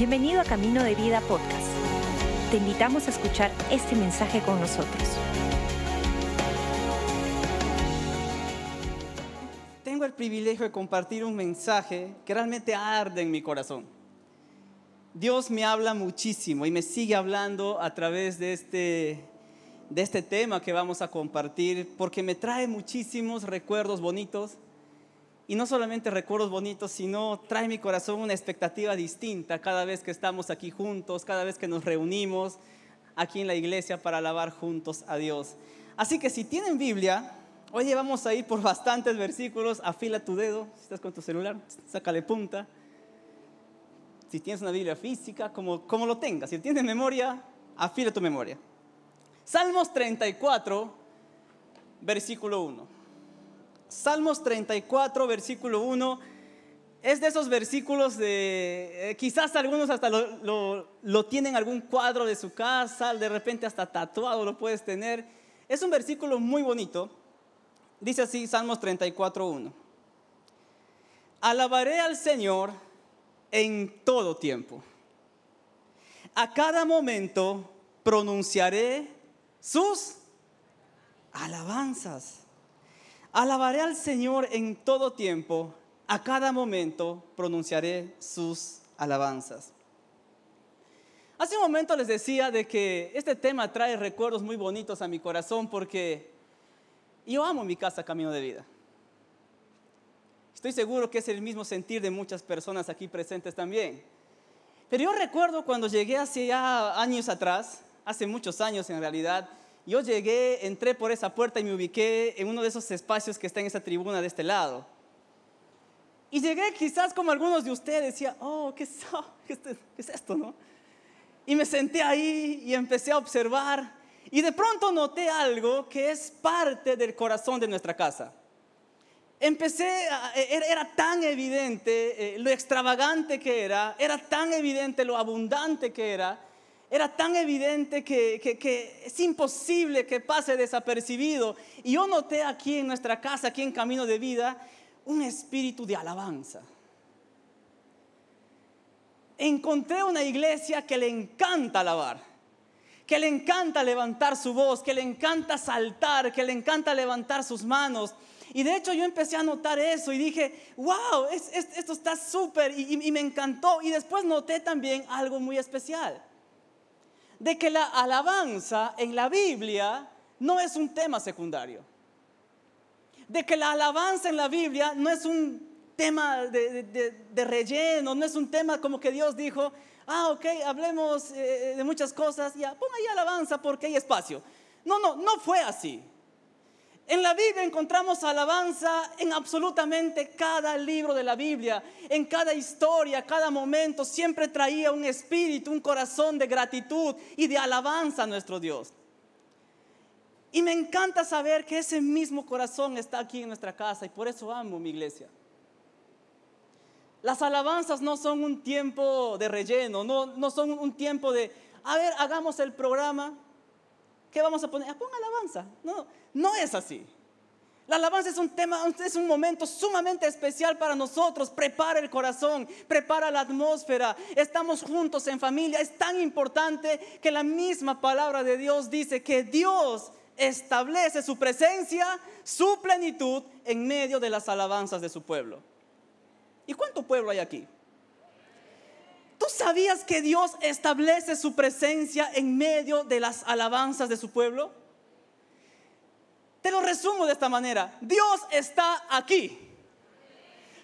Bienvenido a Camino de Vida Podcast. Te invitamos a escuchar este mensaje con nosotros. Tengo el privilegio de compartir un mensaje que realmente arde en mi corazón. Dios me habla muchísimo y me sigue hablando a través de este, de este tema que vamos a compartir porque me trae muchísimos recuerdos bonitos y no solamente recuerdos bonitos, sino trae mi corazón una expectativa distinta cada vez que estamos aquí juntos, cada vez que nos reunimos aquí en la iglesia para alabar juntos a Dios. Así que si tienen Biblia, hoy vamos a ir por bastantes versículos, afila tu dedo, si estás con tu celular, sácale punta. Si tienes una Biblia física, como, como lo tengas, si tienes memoria, afila tu memoria. Salmos 34, versículo 1. Salmos 34, versículo 1, es de esos versículos de, eh, quizás algunos hasta lo, lo, tienen algún cuadro de su casa, de repente hasta tatuado lo puedes tener. Es un versículo muy bonito. Dice así Salmos 34, 1. Alabaré al Señor en todo tiempo. A cada momento pronunciaré sus alabanzas. Alabaré al Señor en todo tiempo, a cada momento pronunciaré sus alabanzas. Hace un momento les decía de que este tema trae recuerdos muy bonitos a mi corazón porque yo amo mi casa Camino de Vida. Estoy seguro que es el mismo sentir de muchas personas aquí presentes también. Pero yo recuerdo cuando llegué hace ya años atrás, hace muchos años en realidad, yo llegué, entré por esa puerta y me ubiqué en uno de esos espacios que está en esa tribuna de este lado. Y llegué quizás como algunos de ustedes, decía, oh, ¿qué es, ¿qué es esto, no? Y me senté ahí y empecé a observar. Y de pronto noté algo que es parte del corazón de nuestra casa. Empecé, era, era tan evidente eh, lo extravagante que era, era tan evidente lo abundante que era, era tan evidente que, es imposible que pase desapercibido. Y yo noté aquí en nuestra casa, aquí en Camino de Vida, un espíritu de alabanza. Encontré una iglesia que le encanta alabar, que le encanta levantar su voz, que le encanta saltar, que le encanta levantar sus manos. Y de hecho yo empecé a notar eso y dije, wow, esto está súper y me encantó. Y después noté también algo muy especial de que la alabanza en la Biblia no es un tema secundario. De que la alabanza en la Biblia no es un tema de, relleno, no es un tema como que Dios dijo, ah, ok, hablemos eh, de muchas cosas, ya, pon ahí alabanza porque hay espacio. No, no, no fue así. En la Biblia encontramos alabanza en absolutamente cada libro de la Biblia, en cada historia, cada momento, siempre traía un espíritu, un corazón de gratitud y de alabanza a nuestro Dios. Y me encanta saber que ese mismo corazón está aquí en nuestra casa y por eso amo mi iglesia. Las alabanzas no son un tiempo de relleno, no, no son un tiempo de, a ver, hagamos el programa, ¿qué vamos a poner? Ah, pon alabanza. No, no es así. La alabanza es un tema, es un momento sumamente especial para nosotros. Prepara el corazón, prepara la atmósfera. Estamos juntos en familia. Es tan importante que la misma palabra de Dios dice que Dios establece su presencia, su plenitud en medio de las alabanzas de su pueblo. ¿Y cuánto pueblo hay aquí? ¿Tú sabías que Dios establece su presencia en medio de las alabanzas de su pueblo? Te lo resumo de esta manera. Dios está aquí.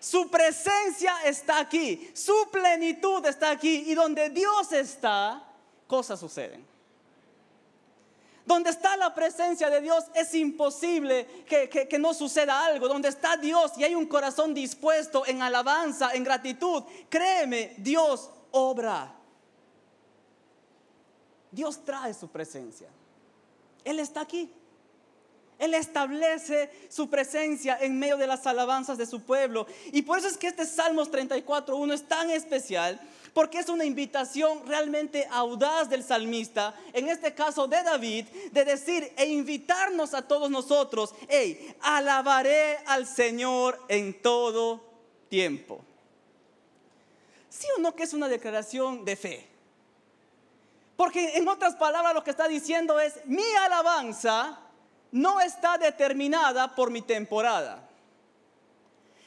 Su presencia está aquí. Su plenitud está aquí. Y donde Dios está, cosas suceden. Donde está la presencia de Dios es imposible que, que, no suceda algo. Donde está Dios y hay un corazón dispuesto en alabanza, en gratitud, créeme, Dios obra. Dios trae su presencia. Él está aquí. Él establece su presencia en medio de las alabanzas de su pueblo. Y por eso es que este Salmos 34.1 es tan especial, porque es una invitación realmente audaz del salmista, en este caso de David, de decir e invitarnos a todos nosotros, hey, alabaré al Señor en todo tiempo. ¿Sí o no que es una declaración de fe? Porque en otras palabras lo que está diciendo es, mi alabanza no está determinada por mi temporada.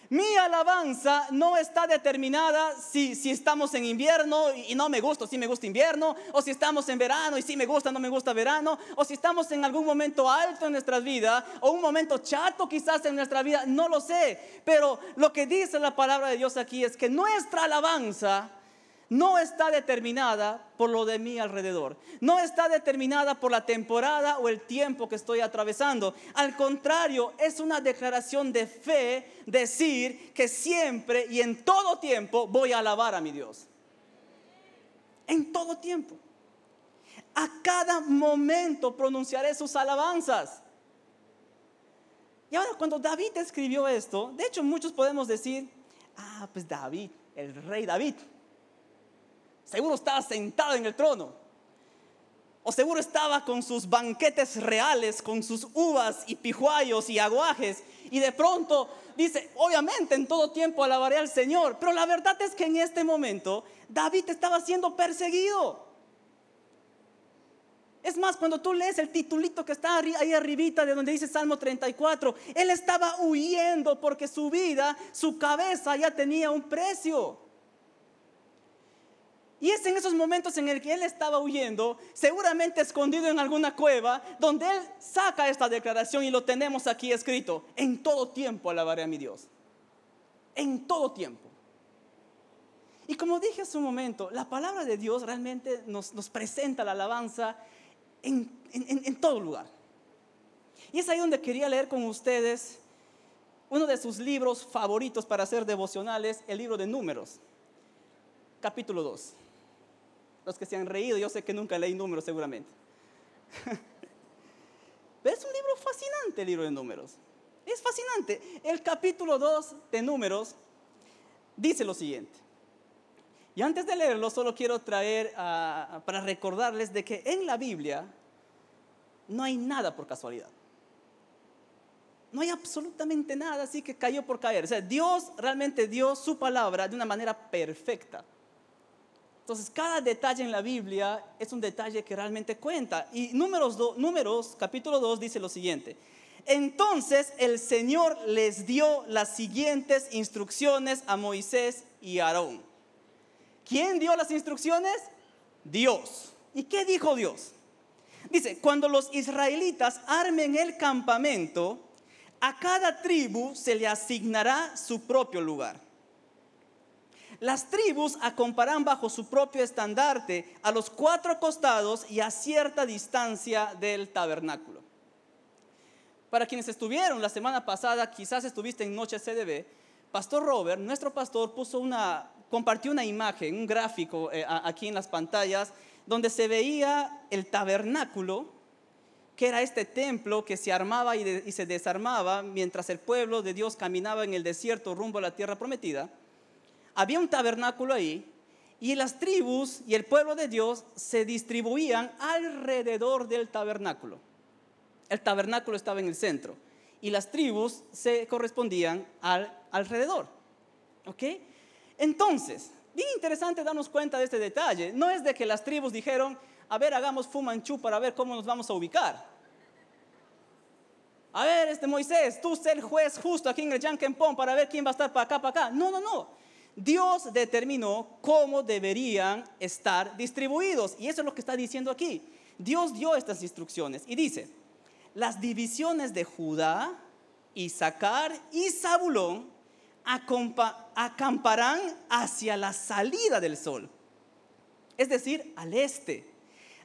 Mi alabanza no está determinada si, si, estamos en invierno y no me gusta, si me gusta invierno, o si estamos en verano y si me gusta, no me gusta verano, o si estamos en algún momento alto en nuestra vida, o un momento chato quizás en nuestra vida, no lo sé. Pero lo que dice la palabra de Dios aquí es que nuestra alabanza no está determinada por lo de mi alrededor, no está determinada por la temporada o el tiempo que estoy atravesando. Al contrario, es una declaración de fe decir que siempre y en todo tiempo voy a alabar a mi Dios. En todo tiempo. A cada momento pronunciaré sus alabanzas. Y ahora cuando David escribió esto, de hecho muchos podemos decir, ah, pues David, el rey David, Seguro estaba sentado en el trono. O seguro estaba con sus banquetes reales, con sus uvas y pijuayos y aguajes. Y de pronto dice, obviamente en todo tiempo alabaré al Señor. Pero la verdad es que en este momento David estaba siendo perseguido. Es más, cuando tú lees el titulito que está ahí arribita de donde dice Salmo 34, él estaba huyendo porque su vida, su cabeza ya tenía un precio. Y es en esos momentos en el que él estaba huyendo, seguramente escondido en alguna cueva, donde él saca esta declaración y lo tenemos aquí escrito. En todo tiempo alabaré a mi Dios. En todo tiempo. Y como dije hace un momento, la palabra de Dios realmente nos, presenta la alabanza en, en todo lugar. Y es ahí donde quería leer con ustedes uno de sus libros favoritos para hacer devocionales, el libro de números, capítulo 2 los que se han reído, yo sé que nunca leí números seguramente. Pero es un libro fascinante el libro de números. Es fascinante. El capítulo 2 de números dice lo siguiente. Y antes de leerlo, solo quiero traer para recordarles de que en la Biblia no hay nada por casualidad. No hay absolutamente nada así que cayó por caer. O sea, Dios realmente dio su palabra de una manera perfecta. Entonces, cada detalle en la Biblia es un detalle que realmente cuenta. Y números, números capítulo 2 dice lo siguiente. Entonces el Señor les dio las siguientes instrucciones a Moisés y Aarón. ¿Quién dio las instrucciones? Dios. ¿Y qué dijo Dios? Dice, cuando los israelitas armen el campamento, a cada tribu se le asignará su propio lugar. Las tribus acamparán bajo su propio estandarte a los cuatro costados y a cierta distancia del tabernáculo. Para quienes estuvieron la semana pasada, quizás estuviste en Noche CDB, Pastor Robert, nuestro pastor, puso una, compartió una imagen, un gráfico eh, aquí en las pantallas, donde se veía el tabernáculo, que era este templo que se armaba y se desarmaba mientras el pueblo de Dios caminaba en el desierto rumbo a la tierra prometida había un tabernáculo ahí y las tribus y el pueblo de Dios se distribuían alrededor del tabernáculo. El tabernáculo estaba en el centro y las tribus se correspondían al, alrededor. ¿Ok? Entonces, bien interesante darnos cuenta de este detalle. No es de que las tribus dijeron, a ver, hagamos fumanchú para ver cómo nos vamos a ubicar. A ver, este Moisés, tú ser el juez justo aquí en el Yankenpon para ver quién va a estar para acá, para acá. No, no, no. Dios determinó cómo deberían estar distribuidos. Y eso es lo que está diciendo aquí. Dios dio estas instrucciones y dice, las divisiones de Judá, Isaacar y Zabulón acamparán hacia la salida del sol, es decir, al este,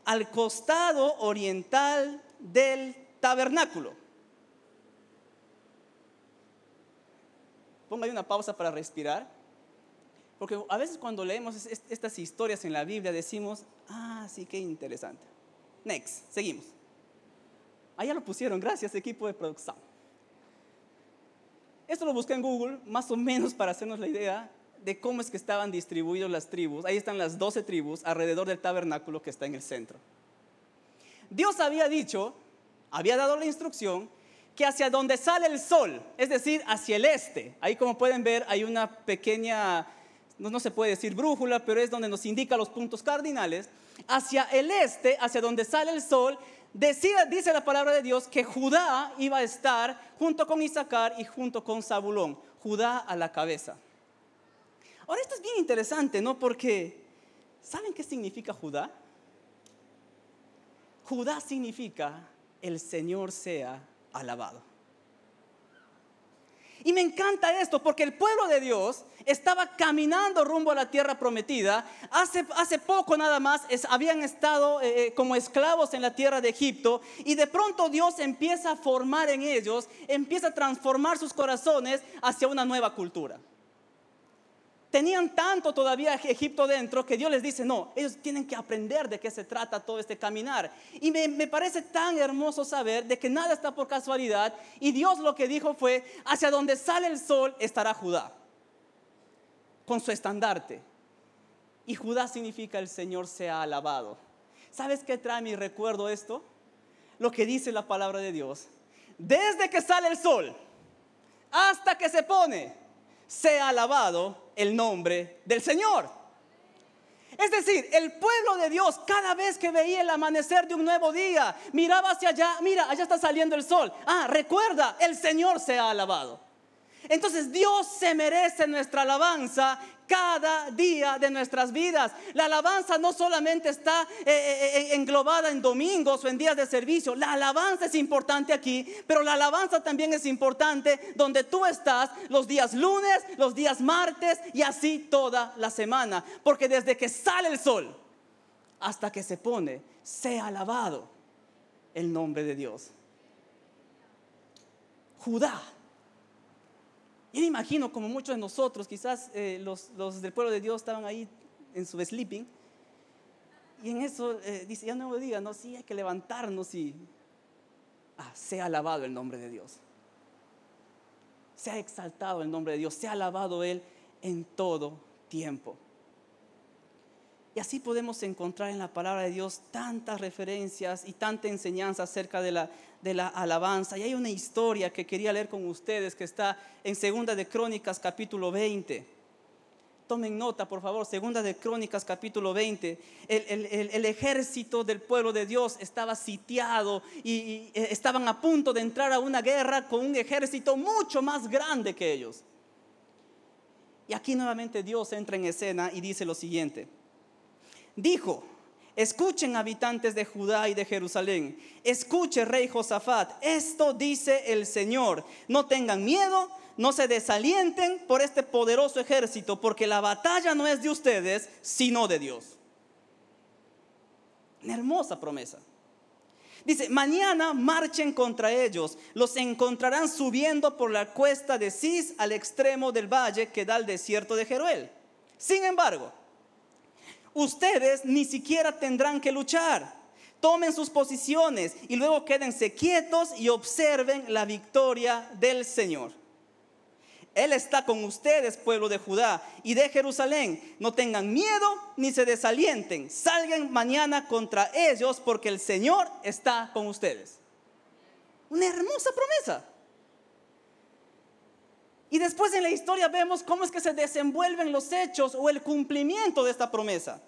al costado oriental del tabernáculo. Ponga ahí una pausa para respirar. Porque a veces cuando leemos estas historias en la Biblia decimos, ah, sí, qué interesante. Next, seguimos. Allá lo pusieron, gracias equipo de producción. Esto lo busqué en Google, más o menos para hacernos la idea de cómo es que estaban distribuidas las tribus. Ahí están las 12 tribus alrededor del tabernáculo que está en el centro. Dios había dicho, había dado la instrucción que hacia donde sale el sol, es decir, hacia el este, ahí como pueden ver hay una pequeña no, se puede decir brújula, pero es donde nos indica los puntos cardinales, hacia el este, hacia donde sale el sol, dice la palabra de Dios que Judá iba a estar junto con Isaacar y junto con Zabulón, Judá a la cabeza. Ahora esto es bien interesante, ¿no? Porque, ¿saben qué significa Judá? Judá significa el Señor sea alabado. Y me encanta esto porque el pueblo de Dios estaba caminando rumbo a la tierra prometida. Hace, hace poco nada más habían estado eh, eh, como esclavos en la tierra de Egipto y de pronto Dios empieza a formar en ellos, empieza a transformar sus corazones hacia una nueva cultura tenían tanto todavía Egipto dentro que Dios les dice, no, ellos tienen que aprender de qué se trata todo este caminar. Y me, me, parece tan hermoso saber de que nada está por casualidad. Y Dios lo que dijo fue, hacia donde sale el sol estará Judá, con su estandarte. Y Judá significa el Señor sea alabado. ¿Sabes qué trae mi recuerdo esto? Lo que dice la palabra de Dios. Desde que sale el sol hasta que se pone, sea alabado el nombre del Señor. Es decir, el pueblo de Dios cada vez que veía el amanecer de un nuevo día, miraba hacia allá, mira, allá está saliendo el sol. Ah, recuerda, el Señor se ha alabado. Entonces Dios se merece nuestra alabanza cada día de nuestras vidas. La alabanza no solamente está eh, eh, eh, englobada en domingos o en días de servicio. La alabanza es importante aquí, pero la alabanza también es importante donde tú estás los días lunes, los días martes y así toda la semana. Porque desde que sale el sol hasta que se pone, sea alabado el nombre de Dios. Judá yo me imagino como muchos de nosotros, quizás eh, los, del pueblo de Dios estaban ahí en su sleeping. Y en eso eh, dice, ya no me diga, no, sí hay que levantarnos y ah, sea alabado el nombre de Dios. Sea exaltado el nombre de Dios, sea alabado Él en todo tiempo. Y así podemos encontrar en la palabra de Dios tantas referencias y tanta enseñanza acerca de la, de la alabanza. Y hay una historia que quería leer con ustedes que está en Segunda de Crónicas capítulo 20. Tomen nota, por favor, Segunda de Crónicas capítulo 20. El, ejército del pueblo de Dios estaba sitiado y, eh, estaban a punto de entrar a una guerra con un ejército mucho más grande que ellos. Y aquí nuevamente Dios entra en escena y dice lo siguiente dijo, escuchen habitantes de Judá y de Jerusalén, escuche rey Josafat, esto dice el Señor, no tengan miedo, no se desalienten por este poderoso ejército, porque la batalla no es de ustedes, sino de Dios. Una hermosa promesa. Dice, mañana marchen contra ellos, los encontrarán subiendo por la cuesta de Cis al extremo del valle que da al desierto de Jeruel. Sin embargo, ustedes ni siquiera tendrán que luchar. Tomen sus posiciones y luego quédense quietos y observen la victoria del Señor. Él está con ustedes, pueblo de Judá y de Jerusalén. No tengan miedo ni se desalienten. Salgan mañana contra ellos porque el Señor está con ustedes. Una hermosa promesa. Y después en la historia vemos cómo es que se desenvuelven los hechos o el cumplimiento de esta promesa.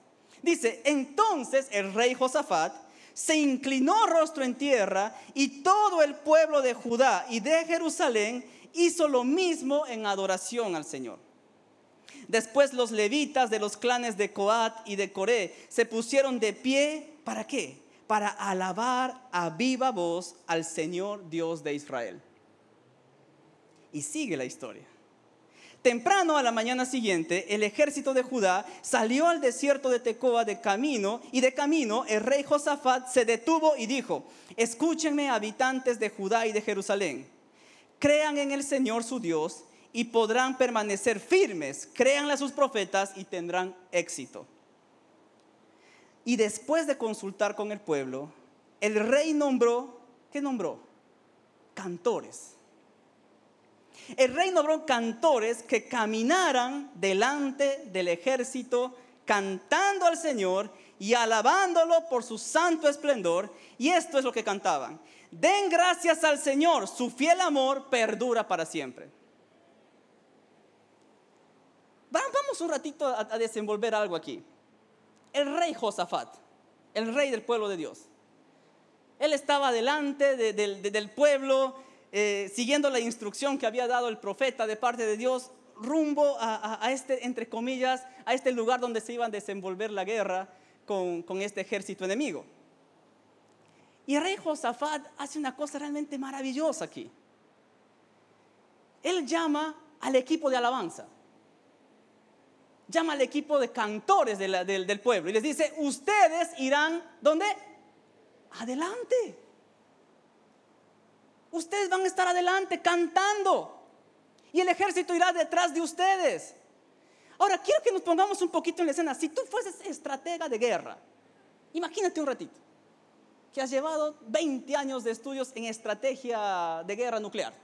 Dice, entonces el rey Josafat se inclinó rostro en tierra y todo el pueblo de Judá y de Jerusalén hizo lo mismo en adoración al Señor. Después los levitas de los clanes de Coat y de Coré se pusieron de pie, ¿para qué? Para alabar a viva voz al Señor Dios de Israel. Y sigue la historia. Temprano a la mañana siguiente, el ejército de Judá salió al desierto de Tecoa de camino, y de camino el rey Josafat se detuvo y dijo: Escúchenme, habitantes de Judá y de Jerusalén. Crean en el Señor su Dios y podrán permanecer firmes. Créanle a sus profetas y tendrán éxito. Y después de consultar con el pueblo, el rey nombró, ¿qué nombró? Cantores el rey nombró cantores que caminaran delante del ejército cantando al Señor y alabándolo por su santo esplendor. Y esto es lo que cantaban. Den gracias al Señor, su fiel amor perdura para siempre. Vamos un ratito a, desenvolver algo aquí. El rey Josafat, el rey del pueblo de Dios. Él estaba delante del pueblo, eh, siguiendo la instrucción que había dado el profeta de parte de Dios, rumbo a, este, entre comillas, a este lugar donde se iba a desenvolver la guerra con, con este ejército enemigo. Y rey Josafat hace una cosa realmente maravillosa aquí. Él llama al equipo de alabanza. Llama al equipo de cantores del, pueblo y les dice, ustedes irán, ¿dónde? Adelante. Ustedes van a estar adelante cantando. Y el ejército irá detrás de ustedes. Ahora, quiero que nos pongamos un poquito en la escena. Si tú fueses estratega de guerra, imagínate un ratito que has llevado 20 años de estudios en estrategia de guerra nuclear.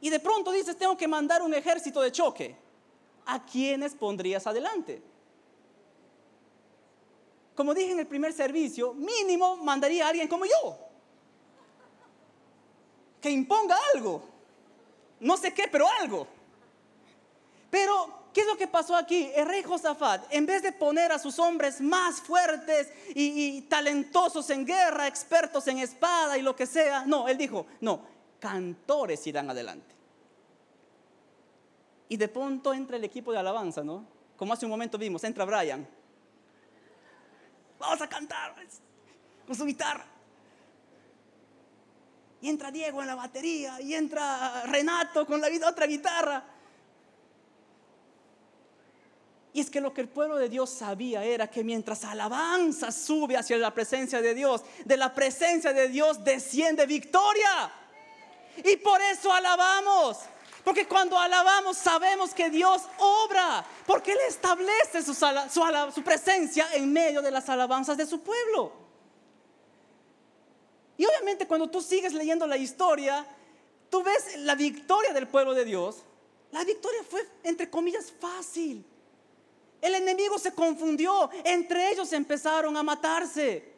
Y de pronto dices, tengo que mandar un ejército de choque. ¿A quiénes pondrías adelante? Como dije en el primer servicio, mínimo mandaría a alguien como yo. Que imponga algo. No sé qué, pero algo. Pero ¿Qué es lo que pasó aquí? El rey Josafat, en vez de poner a sus hombres más fuertes y, talentosos en guerra, expertos en espada y lo que sea, no, él dijo, no, cantores irán adelante. Y de pronto entra el equipo de alabanza, ¿no? Como hace un momento vimos, entra Brian. Vamos a cantar pues, con su guitarra. Y entra Diego en la batería, y entra Renato con la otra guitarra. Y es que lo que el pueblo de Dios sabía era que mientras alabanza sube hacia la presencia de Dios, de la presencia de Dios desciende victoria. Y por eso alabamos. Porque cuando alabamos sabemos que Dios obra. Porque Él establece su, su, presencia en medio de las alabanzas de su pueblo. Y obviamente cuando tú sigues leyendo la historia, tú ves la victoria del pueblo de Dios. La victoria fue, entre comillas, fácil. El enemigo se confundió, entre ellos empezaron a matarse.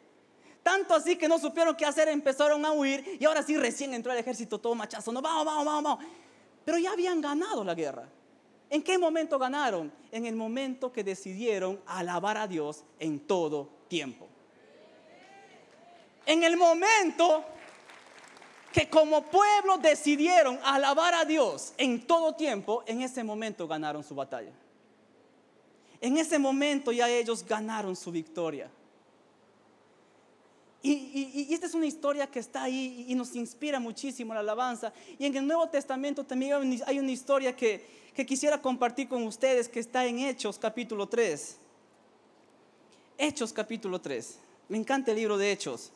Tanto así que no supieron qué hacer, empezaron a huir y ahora sí recién entró el ejército todo machazo. No, vamos, vamos, vamos, vamos. Pero ya habían ganado la guerra. ¿En qué momento ganaron? En el momento que decidieron alabar a Dios en todo tiempo. En el momento que como pueblo decidieron alabar a Dios en todo tiempo, en ese momento ganaron su batalla. En ese momento ya ellos ganaron su victoria. Y, esta es una historia que está ahí y nos inspira muchísimo la alabanza. Y en el Nuevo Testamento también hay una historia que, que quisiera compartir con ustedes que está en Hechos capítulo 3. Hechos capítulo 3. Me encanta el libro de Hechos.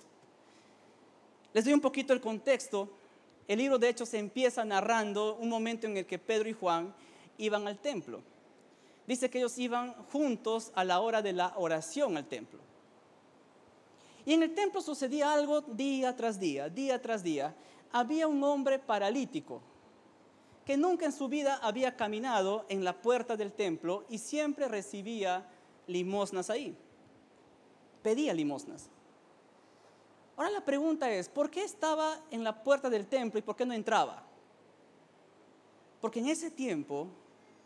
Les doy un poquito el contexto. El libro de Hechos empieza narrando un momento en el que Pedro y Juan iban al templo dice que ellos iban juntos a la hora de la oración al templo. Y en el templo sucedía algo día tras día, día tras día. Había un hombre paralítico que nunca en su vida había caminado en la puerta del templo y siempre recibía limosnas ahí. Pedía limosnas. Ahora la pregunta es, ¿por qué estaba en la puerta del templo y por qué no entraba? Porque en ese tiempo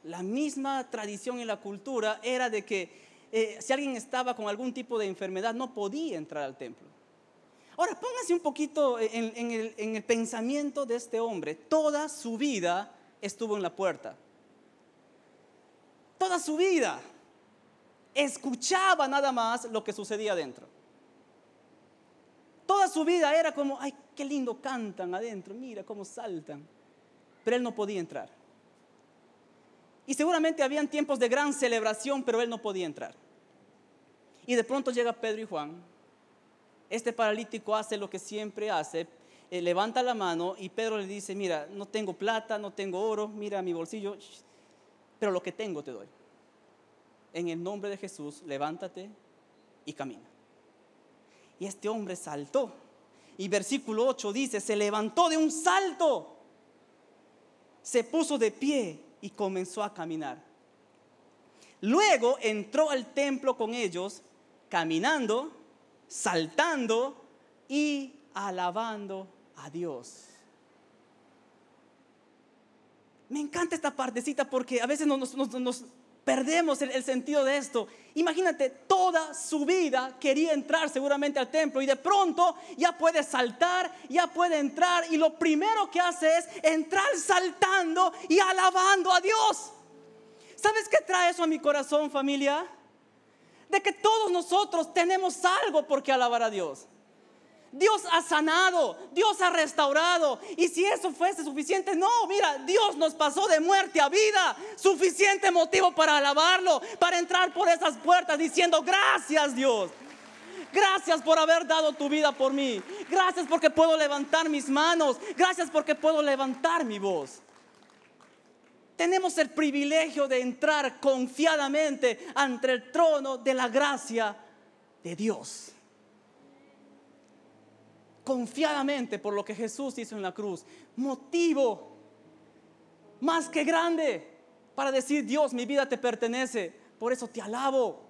la misma tradición y la cultura era de que eh, si alguien estaba con algún tipo de enfermedad no podía entrar al templo. Ahora, póngase un poquito en, el, en el pensamiento de este hombre. Toda su vida estuvo en la puerta. Toda su vida escuchaba nada más lo que sucedía adentro. Su vida era como, ay, qué lindo cantan adentro, mira cómo saltan. Pero él no podía entrar. Y seguramente habían tiempos de gran celebración, pero él no podía entrar. Y de pronto llega Pedro y Juan. Este paralítico hace lo que siempre hace, eh, levanta la mano y Pedro le dice, mira, no tengo plata, no tengo oro, mira mi bolsillo, pero lo que tengo te doy. En el nombre de Jesús, levántate y camina. Y este hombre saltó. Y versículo 8 dice, se levantó de un salto, se puso de pie y comenzó a caminar. Luego entró al templo con ellos, caminando, saltando y alabando a Dios. Me encanta esta partecita porque a veces nos, Perdemos el, sentido de esto. Imagínate, toda su vida quería entrar seguramente al templo y de pronto ya puede saltar, ya puede entrar y lo primero que hace es entrar saltando y alabando a Dios. ¿Sabes qué trae eso a mi corazón, familia? De que todos nosotros tenemos algo por qué alabar a Dios. Dios ha sanado, Dios ha restaurado. Y si eso fuese suficiente, no, mira, Dios nos pasó de muerte a vida. Suficiente motivo para alabarlo, para entrar por esas puertas diciendo, gracias Dios. Gracias por haber dado tu vida por mí. Gracias porque puedo levantar mis manos. Gracias porque puedo levantar mi voz. Tenemos el privilegio de entrar confiadamente ante el trono de la gracia de Dios. Confiadamente por lo que Jesús hizo en la cruz. Motivo más que grande para decir, Dios, mi vida te pertenece. Por eso te alabo.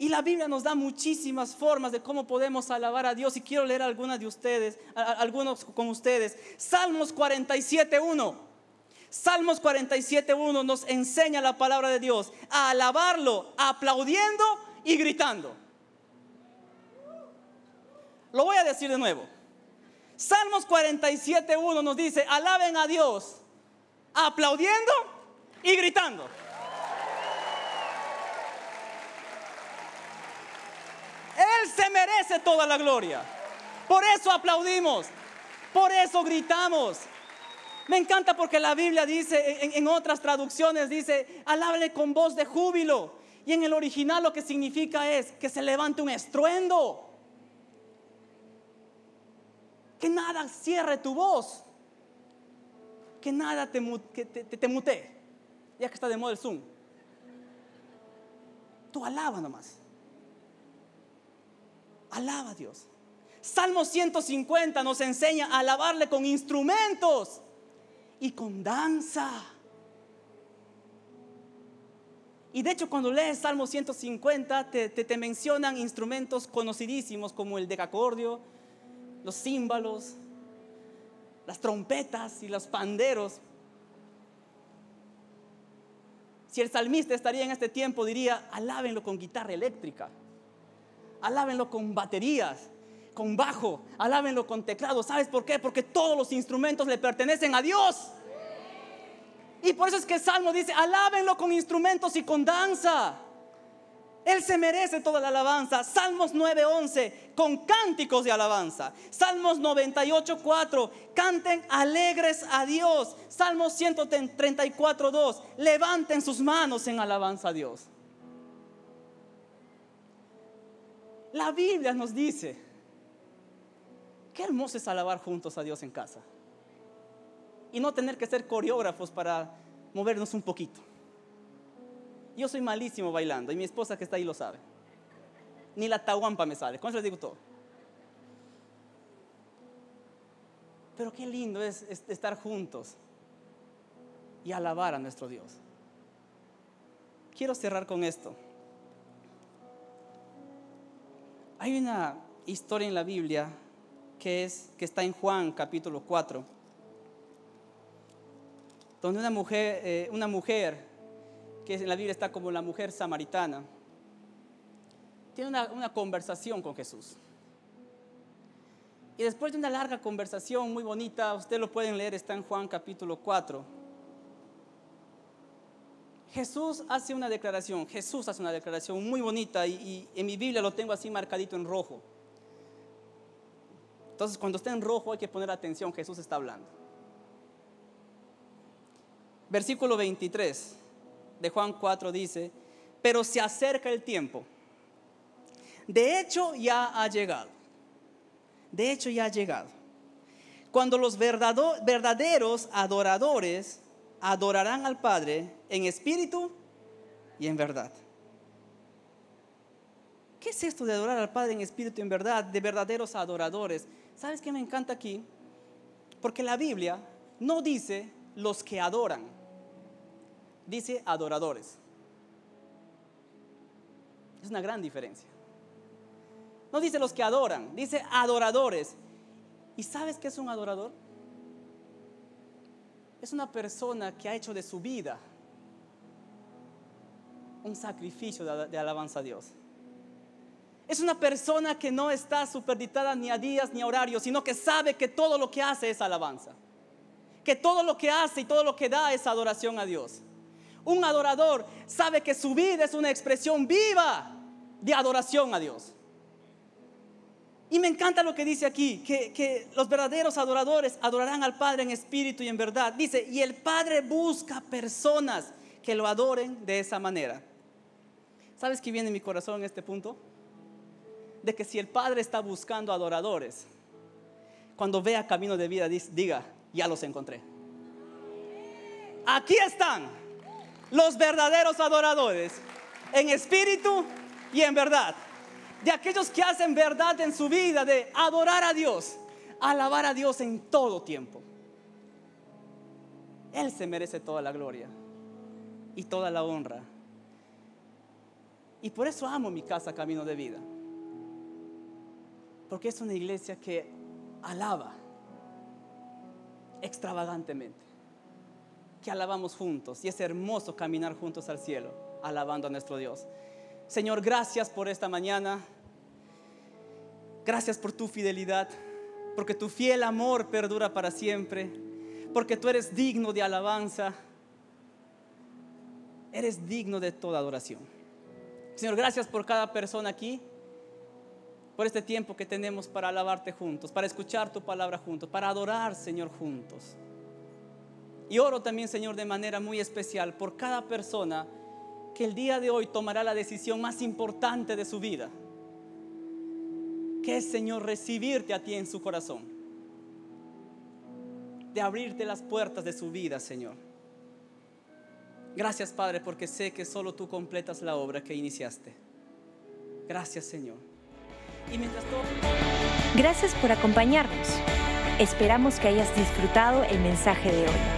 Y la Biblia nos da muchísimas formas de cómo podemos alabar a Dios. Y quiero leer algunas de ustedes, algunos con ustedes. Salmos 47.1. Salmos 47.1 nos enseña la palabra de Dios a alabarlo aplaudiendo y gritando. Lo voy a decir de nuevo. Salmos 47.1 nos dice, alaben a Dios aplaudiendo y gritando. Él se merece toda la gloria. Por eso aplaudimos, por eso gritamos. Me encanta porque la Biblia dice, en, otras traducciones dice, alábale con voz de júbilo. Y en el original lo que significa es que se levante un estruendo. Que nada cierre tu voz. Que nada te, que te, te. Ya que está de moda el Zoom. Tú alaba nomás. Alaba a Dios. Salmo 150 nos enseña a alabarle con instrumentos y con danza. Y de hecho cuando lees Salmo 150 te, te, mencionan instrumentos conocidísimos como el decacordio, los címbalos, las trompetas y los panderos. Si el salmista estaría en este tiempo diría, alábenlo con guitarra eléctrica alábenlo con baterías, con bajo, alábenlo con teclado. ¿Sabes por qué? Porque todos los instrumentos le pertenecen a Dios. Y por eso es que Salmo dice, alábenlo con instrumentos y con danza. Él se merece toda la alabanza. Salmos 9:11, con cánticos de alabanza. Salmos 98:4, canten alegres a Dios. Salmos 134:2, levanten sus manos en alabanza a Dios. La Biblia nos dice, qué hermoso es alabar juntos a Dios en casa. Y no tener que ser coreógrafos para movernos un poquito. Yo soy malísimo bailando y mi esposa que está ahí lo sabe. Ni la tahuampa me sale. ¿Cómo les digo todo? Pero qué lindo es, estar juntos y alabar a nuestro Dios. Quiero cerrar con esto. Hay una historia en la Biblia que, es, que está en Juan capítulo 4, donde una mujer, eh, una mujer, que en la Biblia está como la mujer samaritana, tiene una, conversación con Jesús. Y después de una larga conversación muy bonita, ustedes lo pueden leer, está en Juan capítulo 4 Jesús hace una declaración, Jesús hace una declaración muy bonita y, en mi Biblia lo tengo así marcadito en rojo. Entonces cuando está en rojo hay que poner atención, Jesús está hablando. Versículo 23 de Juan 4 dice, pero se acerca el tiempo. De hecho ya ha llegado. De hecho ya ha llegado. Cuando los verdaderos adoradores adorarán al Padre en espíritu y en verdad. ¿Qué es esto de adorar al Padre en espíritu y en verdad? De verdaderos adoradores. ¿Sabes qué me encanta aquí? Porque la Biblia no dice los que adoran, dice adoradores. Es una gran diferencia. No dice los que adoran, dice adoradores. ¿Y sabes qué es un adorador? es una persona que ha hecho de su vida un sacrificio de, alabanza a Dios. Es una persona que no está superditada ni a días ni a horarios, sino que sabe que todo lo que hace es alabanza. Que todo lo que hace y todo lo que da es adoración a Dios. Un adorador sabe que su vida es una expresión viva de adoración a Dios. Y me encanta lo que dice aquí, que, los verdaderos adoradores adorarán al Padre en espíritu y en verdad. Dice, y el Padre busca personas que lo adoren de esa manera. ¿Sabes qué viene en mi corazón en este punto? De que si el Padre está buscando adoradores, cuando vea camino de vida, diga, ya los encontré. Aquí están los verdaderos adoradores, en espíritu y en verdad. De aquellos que hacen verdad en su vida, de adorar a Dios, alabar a Dios en todo tiempo. Él se merece toda la gloria y toda la honra. Y por eso amo mi casa Camino de Vida. Porque es una iglesia que alaba extravagantemente. Alabamos juntos. Y es hermoso caminar juntos al cielo, alabando a nuestro Dios. Señor, gracias por esta mañana. Gracias por tu fidelidad. Porque tu fiel amor perdura para siempre. Porque tú eres digno de alabanza. Eres digno de toda adoración. Señor, gracias por cada persona aquí, por este tiempo que tenemos para alabarte juntos, para escuchar tu palabra juntos, para adorar, Señor, juntos. Y oro también, Señor, de manera muy especial por cada persona que el día de hoy tomará la decisión más importante de su vida, que es, Señor, recibirte a ti en su corazón, de abrirte las puertas de su vida, Señor. Gracias, Padre, porque sé que solo tú completas la obra que iniciaste. Gracias, Señor. Gracias por acompañarnos. Esperamos que hayas disfrutado el mensaje de hoy.